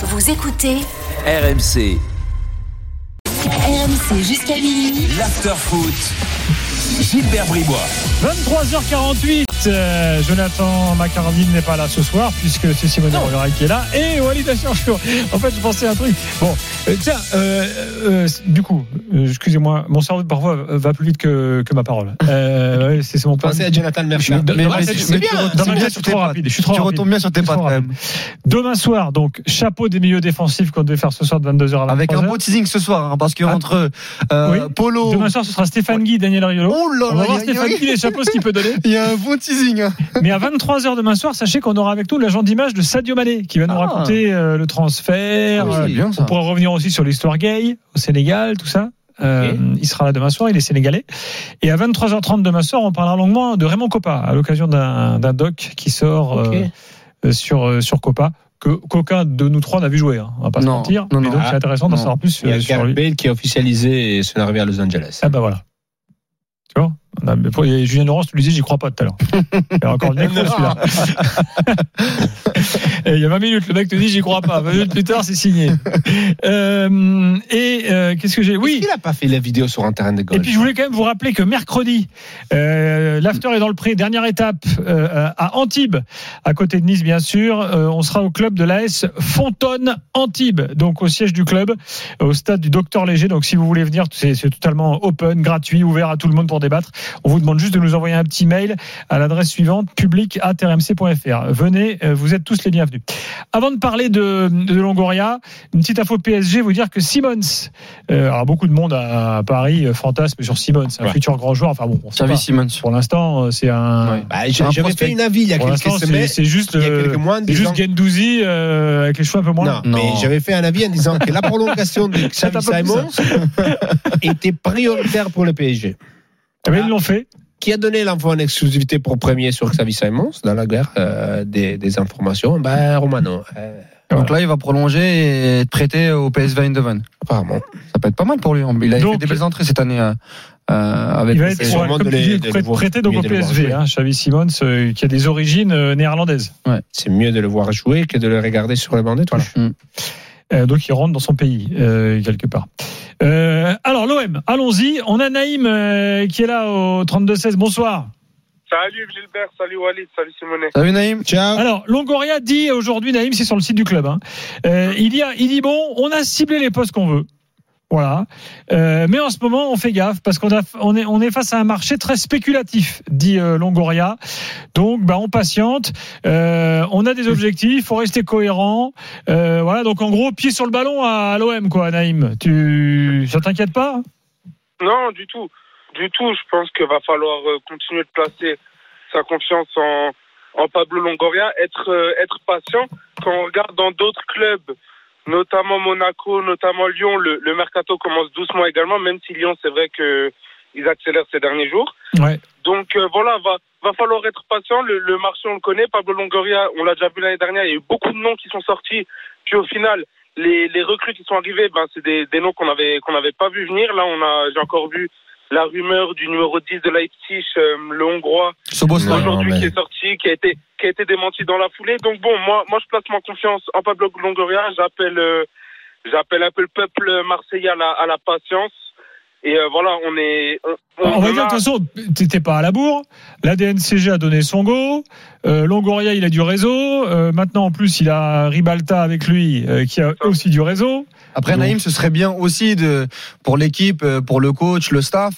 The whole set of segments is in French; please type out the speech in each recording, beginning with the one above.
Vous écoutez RMC, RMC jusqu'à minuit. l'afterfoot. Gilbert Bribois. 23h48, euh, Jonathan Macaroni n'est pas là ce soir puisque c'est Simone Rolleray qui est là et Walid Acharchour. En fait, je pensais à un truc. Bon, euh, tiens, euh, euh, du coup, euh, excusez-moi, mon cerveau parfois va plus vite que, que ma parole. Euh, ouais, c'est mon point. Pensez à Jonathan dans- Mais c'est bien. Dans c'est ma bien tête, je sur suis tes trop pattes. rapide. Je suis trop Tu rapide. retombes bien sur tes pattes même. Demain soir, donc, chapeau des milieux défensifs qu'on devait faire ce soir de 22h à 23h. Avec un beau teasing ce soir, hein, parce que Ah. entre euh, Oui. Polo. Demain soir, ce sera Stéphane Guy, Daniel Riolo. Oh là On va là, voir Stéphane Guy les chapeaux ce qu'il peut donner. il y a un beau teasing. hein. Mais à 23h demain soir, sachez qu'on aura avec nous l'agent d'image de Sadio Mané qui va nous Ah. raconter euh, le transfert. Ah oui, Euh, c'est bien, ça. on pourra revenir aussi sur l'histoire gay au Sénégal, tout ça. Euh, Il sera là demain soir, il est sénégalais. Et à 23h30 demain soir, on parlera longuement de Raymond Coppa à l'occasion d'un doc qui sort euh, sur, sur Coppa. Que qu'aucun de nous trois n'a vu jouer, hein, on va pas se Non, mentir. non, mais non. donc c'est Ah, intéressant d'en savoir plus Il y a sur Gareth lui. Bale qui a officialisé son arrivée à Los Angeles. Ah bah voilà. Tu vois on a- mais pour- et Julien Laurence, tu lui disais, j'y crois pas tout à l'heure. Il y a encore le micro celui-là. Et il y a 20 minutes, le mec te dit, j'y crois pas. 20 minutes plus tard, c'est signé. Euh, et euh, qu'est-ce que j'ai? Oui. Il n'a pas fait la vidéo sur un terrain de Et golf. puis je voulais quand même vous rappeler que mercredi, euh, l'after est dans le pré, dernière étape à Antibes, à côté de Nice bien sûr. On sera au club de l'AS Fontonne Antibes, donc au siège du club, au stade du Docteur Léger. Donc si vous voulez venir, c'est totalement open, gratuit, ouvert à tout le monde pour débattre. On vous demande juste de nous envoyer un petit mail à l'adresse suivante public@rmc.fr. Venez, euh, vous êtes tous les bienvenus. Avant de parler de, de Longoria, une petite info PSG, vous dire que Simons, euh, alors beaucoup de monde à Paris euh, fantasme sur Simons, un Ouais. futur grand joueur. Enfin bon, on. Simons. Pour l'instant, c'est un. Ouais. Bah, J'avais prospect. fait une avis il y a Pour quelques semaines. c'est juste, il y a quelques mois, en c'est juste Gendouzi euh, avec les cheveux un peu moins. Non, Non. mais j'avais fait un avis en disant que la prolongation de Xavi Simons était prioritaire pour le PSG. Eh ben, ils l'ont fait. Qui a donné l'info en exclusivité pour premier sur Xavi Simons dans la guerre euh, des, des informations? Ben Romano, euh, Donc là, il va prolonger et être prêté au PSV Eindhoven. apparemment. Ça peut être pas mal pour lui. hein. Il a Donc- fait des belles entrées cette année euh, euh, avec Il va être, ouais, comme tu les- dis, de les prêt- voir- prêté donc au les PSV. Hein, Xavi Simons, euh, qui a des origines euh, néerlandaises. C'est mieux de le voir jouer que de le regarder sur le banc de touche. Euh, donc il rentre dans son pays euh, quelque part. Euh, alors l'OM, allons-y. On a Naïm euh, qui est là au 32-16. Bonsoir. Salut Gilbert, salut Walid, salut Simonet. Salut Naïm. Ciao. Alors Longoria dit aujourd'hui, Naïm, c'est sur le site du club. hein, euh, il, y a, il dit bon, on a ciblé les postes qu'on veut. Voilà. Euh, mais en ce moment, on fait gaffe parce qu'on on est, on est face à un marché très spéculatif, dit euh, Longoria. Donc, bah, on patiente. Euh, on a des objectifs. Faut rester cohérent. Euh, voilà. Donc, en gros, pied sur le ballon à, l'OM, quoi, Naïm. Tu, ça t'inquiète pas? Non, du tout. Du tout, je pense qu'il va falloir euh, continuer de placer sa confiance en, en Pablo Longoria, être, euh, être patient. Quand on regarde dans d'autres clubs, notamment Monaco, notamment Lyon, le, le mercato commence doucement également, même si Lyon, c'est vrai que ils accélèrent ces derniers jours. Ouais. Donc euh, voilà, va, va falloir être patient. Le, le marché, on le connaît. Pablo Longoria, on l'a déjà vu l'année dernière, il y a eu beaucoup de noms qui sont sortis. Puis au final, les, les recrues qui sont arrivées, ben, c'est des, des noms qu'on avait qu'on n'avait pas vu venir. Là, on a, j'ai encore vu la rumeur du numéro 10 de Leipzig, euh, le Hongrois, aujourd'hui mais- qui est sorti, qui a été qui a été démenti dans la foulée. Donc bon, moi moi je place ma confiance en Pablo Longoria. J'appelle euh, j'appelle un peu le peuple marseillais à la, à la patience. Et euh, voilà, on est on, on- On va dire, de toute façon, t'étais pas à la bourre. La DNCG a donné son go. Euh, Longoria, il a du réseau. Euh, maintenant, en plus, il a Ribalta avec lui, euh, qui a aussi du réseau. Après Donc- Naïm, ce serait bien aussi de pour l'équipe, pour le coach, le staff,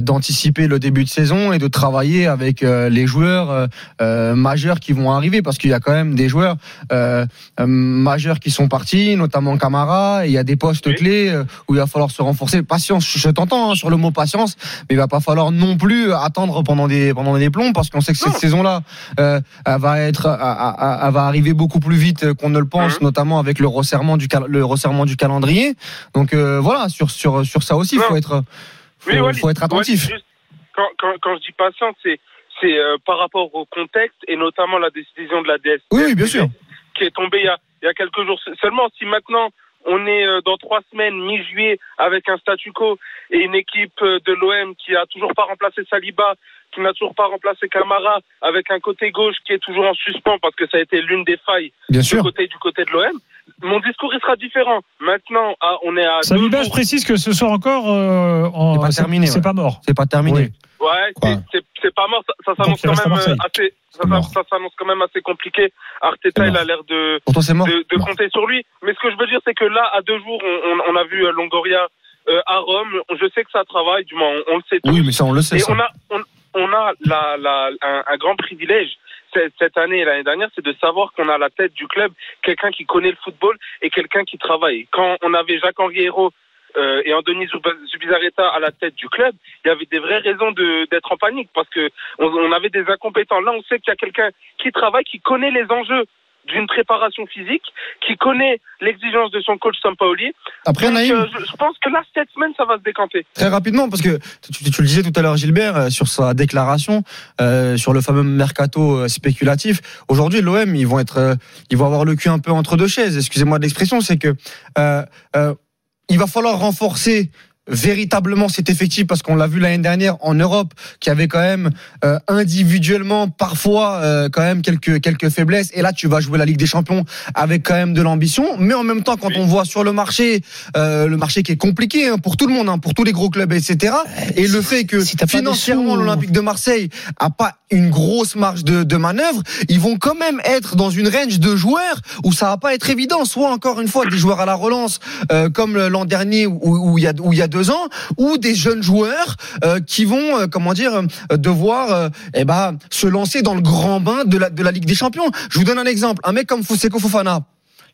d'anticiper le début de saison et de travailler avec euh, les joueurs euh, euh, majeurs qui vont arriver, parce qu'il y a quand même des joueurs euh, euh, majeurs qui sont partis, notamment Camara. Et il y a des postes Oui. clés euh, où il va falloir se renforcer. Patience, je t'entends hein, sur le mot patience, mais il va pas falloir non plus attendre pendant des pendant des plombs, parce qu'on sait que cette saison-là, euh, elle va être, elle, va arriver beaucoup plus vite qu'on ne le pense, Mhm. notamment avec le resserrement du cal- le resserrement du calendrier. Donc euh, voilà, sur sur sur ça aussi, il faut être faut, Oui, Walid, faut être attentif. Quand, quand, quand je dis patient, c'est c'est euh, par rapport au contexte et notamment la décision de la DS Oui, oui, bien sûr. qui est tombée il y a, il y a quelques jours. Seulement, si maintenant on est euh, dans trois semaines, mi-juillet, avec un statu quo et une équipe euh, de l'OM qui a toujours pas remplacé Saliba, qui n'a toujours pas remplacé Camara, avec un côté gauche qui est toujours en suspens parce que ça a été l'une des failles Bien du sûr. côté du côté de l'OM. Mon discours il sera différent. Maintenant, ah, on est à Saliba, je précise que ce soir encore, euh, en- C'est pas terminé, c'est ouais. pas mort. C'est pas terminé. Oui. Ouais, c'est- c'est c'est pas mort. Ça, ça s'annonce quand même assez. Ça, C'est ça- mort. ça s'annonce quand même assez compliqué. Arteta, il a l'air de de, de compter sur lui. Mais ce que je veux dire, c'est que là, à deux jours, on, on- on a vu euh, Longoria euh, à Rome. Je sais que ça travaille, du moins, on, on le sait tous. Oui, mais ça, on le sait. Et ça. on a, on, on a un, grand privilège cette, année et l'année dernière, c'est de savoir qu'on a à la tête du club quelqu'un qui connaît le football et quelqu'un qui travaille. Quand on avait Jacques-Henri Hérault euh, et Zuba- Zubizarreta à la tête du club, il y avait des vraies raisons d'être en panique parce que on, on avait des incompétents. Là, on sait qu'il y a quelqu'un qui travaille, qui connaît les enjeux d'une préparation physique, qui connaît l'exigence de son coach Sampaoli. Après, Donc, Naïm, euh, je, je pense que là, cette semaine, ça va se décanter. Très rapidement, parce que tu, tu le disais tout à l'heure, Gilbert, euh, sur sa déclaration, euh, sur le fameux mercato spéculatif. Aujourd'hui, l'OM, ils vont être, ils vont avoir le cul un peu entre deux chaises. Excusez-moi de l'expression, c'est que il va falloir renforcer véritablement cet effectif parce qu'on l'a vu l'année dernière en Europe qui avait quand même euh, individuellement parfois euh, quand même quelques quelques faiblesses. Et là tu vas jouer la Ligue des Champions avec quand même de l'ambition. Mais en même temps quand Oui. on voit sur le marché euh, le marché qui est compliqué hein, pour tout le monde hein, pour tous les gros clubs etc et le fait que si de financièrement l'Olympique de Marseille a pas une grosse marge de, de manœuvre ils vont quand même être dans une range de joueurs où ça va pas être évident. Soit encore une fois des joueurs à la relance euh, comme l'an dernier où, où il y a où il y a ans ou des jeunes joueurs euh, qui vont euh, comment dire euh, devoir eh ben se lancer dans le grand bain de la de la Ligue des Champions. Je vous donne un exemple. Un mec comme Foseko Fofana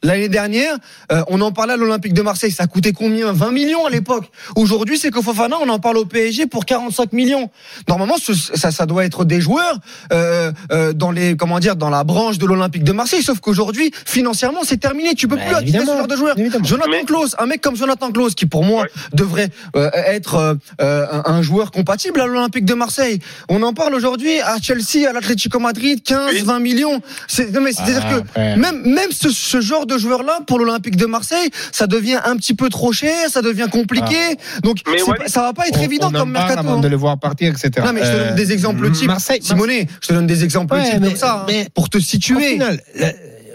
L'année dernière, euh, on en parlait à l'Olympique de Marseille. Ça coûtait combien? 20 millions à l'époque. Aujourd'hui, c'est que Fofana, on en parle au PSG pour 45 millions. Normalement, ce- ça, ça doit être des joueurs euh, euh, dans les, comment dire, dans la branche de l'Olympique de Marseille. Sauf qu'aujourd'hui, financièrement, c'est terminé. Tu peux Bah, plus attirer ce évidemment. genre de joueurs. Évidemment. Jonathan Klaus, un mec comme Jonathan Klaus, qui pour moi Ouais. devrait euh, être un, un joueur compatible à l'Olympique de Marseille. On en parle aujourd'hui à Chelsea, à l'Atlético Madrid, 15, Oui. 20 millions. C'est, non mais c'est-à-dire Ah, que même même ce, ce genre de joueur-là pour l'Olympique de Marseille, ça devient un petit peu trop cher, ça devient compliqué. Donc Walid, pas- ça va pas être On- évident on comme mercato. avant hein. de le voir partir, etc. Non mais je te donne Euh, des exemples types. Marseille, Simonet, je te donne des exemples Ouais, types mais- comme ça hein, pour te Au situer. final, le-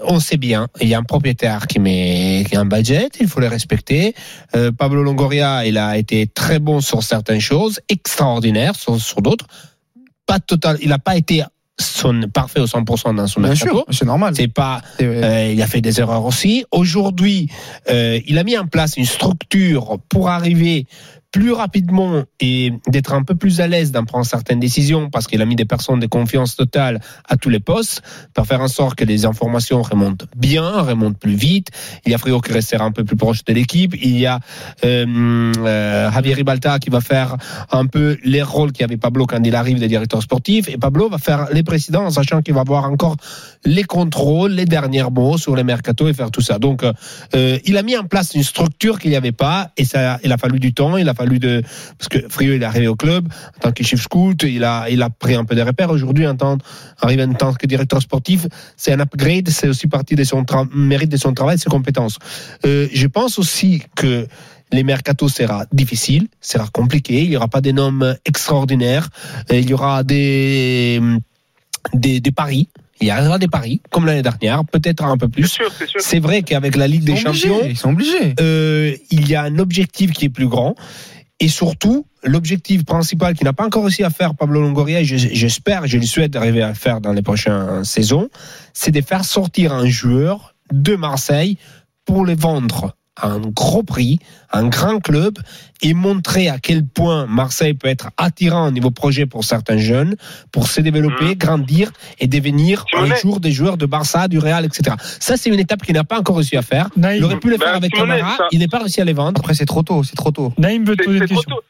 on sait bien, il y a un propriétaire qui met qui a un budget, il faut le respecter. Euh, Pablo Longoria, il a été très bon sur certaines choses, extraordinaire sur, sur d'autres. Pas total, il n'a pas été son parfait au 100% dans son Bien sûr, c'est normal. C'est pas, euh, il a fait des erreurs aussi. Aujourd'hui, euh, il a mis en place une structure pour arriver plus rapidement et d'être un peu plus à l'aise d'en prendre certaines décisions parce qu'il a mis des personnes de confiance totale à tous les postes pour faire en sorte que les informations remontent bien, remontent plus vite. Il y a Frio qui restera un peu plus proche de l'équipe. Il y a euh, euh, Javier Ribalta qui va faire un peu les rôles qu'avait Pablo quand il arrive des directeurs sportifs et Pablo va faire les présidents en sachant qu'il va avoir encore les contrôles, les derniers mots sur les mercatos et faire tout ça. Donc, euh, il a mis en place une structure qu'il n'y avait pas et ça, il a fallu du temps, il a fallu de, parce que Frio, il est arrivé au club en tant que chef scout, il a, il a pris un peu de repères. Aujourd'hui, en tant, arrivé en tant que directeur sportif, c'est un upgrade, c'est aussi partie de son mérite de son travail, de ses compétences. Euh, je pense aussi que les mercatos sera difficile, sera compliqué, il n'y aura pas des noms extraordinaires, Euh, il y aura des, des, des paris. Il y aura des paris, comme l'année dernière, peut-être un peu plus. sûr, c'est vrai qu'avec la Ligue des obligés, Champions, Ils sont obligés. euh, il y a un objectif qui est plus grand. Et surtout, l'objectif principal qui n'a pas encore réussi à faire Pablo Longoria, j'espère, je lui souhaite d'arriver à le faire dans les prochaines saisons, c'est de faire sortir un joueur de Marseille pour les vendre à un gros prix, un grand club, et montrer à quel point Marseille peut être attirant au niveau projet pour certains jeunes, pour se développer, grandir et devenir un jour des joueurs de Barça, du Real, etc. Ça, c'est une étape qu'il n'a pas encore réussi à faire. Naïm, Il aurait pu le Ben, faire avec Simonet, Camara, ça- il n'est pas réussi à les vendre. Après c'est trop tôt, c'est trop tôt. Naïm veut te poser une c'est trop question. tôt.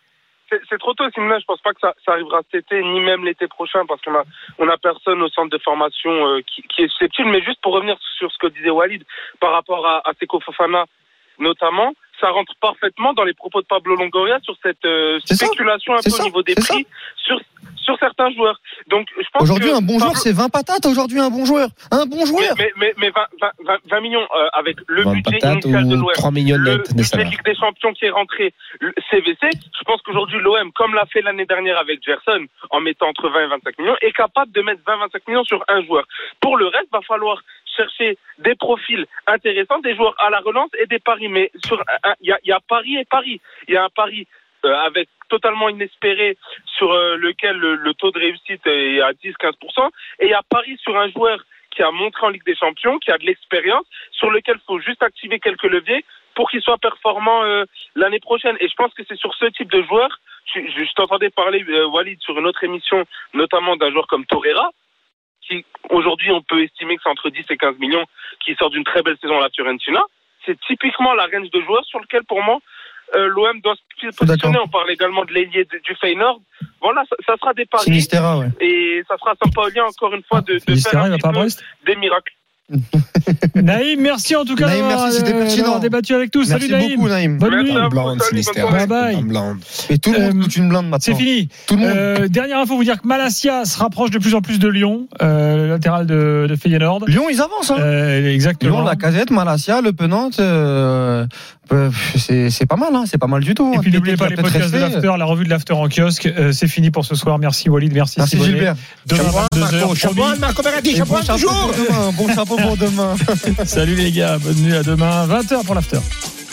C'est c'est trop tôt, Simona. Je pense pas que ça, ça arrivera cet été, ni même l'été prochain, parce qu'on a, on a personne au centre de formation euh, qui, qui est susceptible. Mais juste pour revenir sur ce que disait Walid par rapport à, à Seko Fofana, notamment, ça rentre parfaitement dans les propos de Pablo Longoria sur cette euh, ça. spéculation un peu ça. au niveau des prix sur sur certains joueurs. Donc je pense Aujourd'hui, que un bon joueur, c'est 20 patates. Aujourd'hui, un bon joueur. Un bon joueur. mais, mais, mais 20, 20, 20 20 millions euh, avec le 20 budget initial de ou l'OM, 3 millions le budget de. Ligue des Champions qui est rentré, le CVC, je pense qu'aujourd'hui l'OM, comme l'a fait l'année dernière avec Gerson, en mettant entre 20 et 25 millions, est capable de mettre 20-25 millions sur un joueur. Pour le reste, va falloir chercher des profils intéressants, des joueurs à la relance et des paris. Mais il y a, Paris et Paris. Il y a un pari euh, avec totalement inespéré sur euh, lequel le, taux de réussite est à 10-15%. Et il y a Paris sur un joueur qui a montré en Ligue des Champions, qui a de l'expérience, sur lequel il faut juste activer quelques leviers pour qu'il soit performant euh, l'année prochaine. Et je pense que c'est sur ce type de joueur, je, je, t'entendais parler, Walid, sur une autre émission, notamment d'un joueur comme Torreira, qui aujourd'hui on peut estimer que c'est entre 10 et 15 millions, qui sort d'une très belle saison à la Fiorentina. C'est typiquement la range de joueurs sur lequel, pour moi, euh, l'OM doit se positionner. On parle également de l'ailier du Feyenoord. Voilà, ça, ça sera des paris. Sinistera, ouais. Et ça sera Sampaoli encore une fois de, de faire un petit peu des miracles. Naïm, merci en tout cas Naïm, d'avoir merci, c'était pertinent. d'avoir débattu avec tous. Merci Salut Naïm. beaucoup, Naïm. Bonne Merci nuit. Blonde. Bye bye. Blonde. Et tout le monde Euh, une blinde maintenant. C'est fini. Tout le monde. Euh, dernière info, vous dire que Malassia se rapproche de plus en plus de Lyon, euh, le latéral de, de Feyenoord. Lyon, ils avancent. Hein. Euh, exactement. Lyon, la casette, Malassia, le Penante, c'est c'est pas mal, hein, c'est pas mal du tout. Et hein. puis n'oubliez pas les podcasts de l'after, la revue de l'after en kiosque. Euh, c'est fini pour ce soir. Merci Walid, merci, Merci. Gilbert. Demain Chapeau, 22h. chapeau, Marco toujours. pour demain. Bon chapeau pour demain. Salut les gars, bonne nuit à demain, 20h pour l'after.